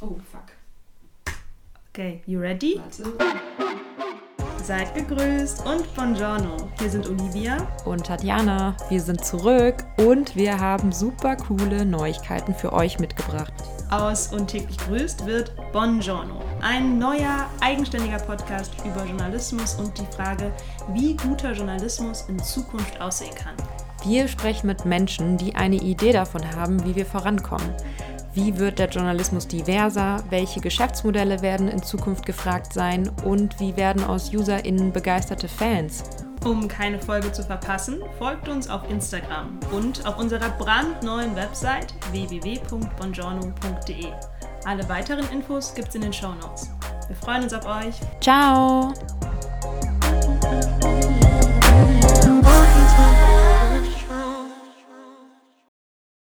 Oh, fuck. Okay, you ready? Warte. Seid gegrüßt und buongiorno. Hier sind Olivia. und Tatjana. Wir sind zurück und wir haben super coole Neuigkeiten für euch mitgebracht. Aus und täglich grüßt wird Buongiorno. Ein neuer, eigenständiger Podcast über Journalismus und die Frage, wie guter Journalismus in Zukunft aussehen kann. Wir sprechen mit Menschen, die eine Idee davon haben, wie wir vorankommen. Wie wird der Journalismus diverser? Welche Geschäftsmodelle werden in Zukunft gefragt sein? Und wie werden aus UserInnen begeisterte Fans? Um keine Folge zu verpassen, folgt uns auf Instagram und auf unserer brandneuen Website www.bongiorno.de. Alle weiteren Infos gibt's in den Shownotes. Wir freuen uns auf euch. Ciao!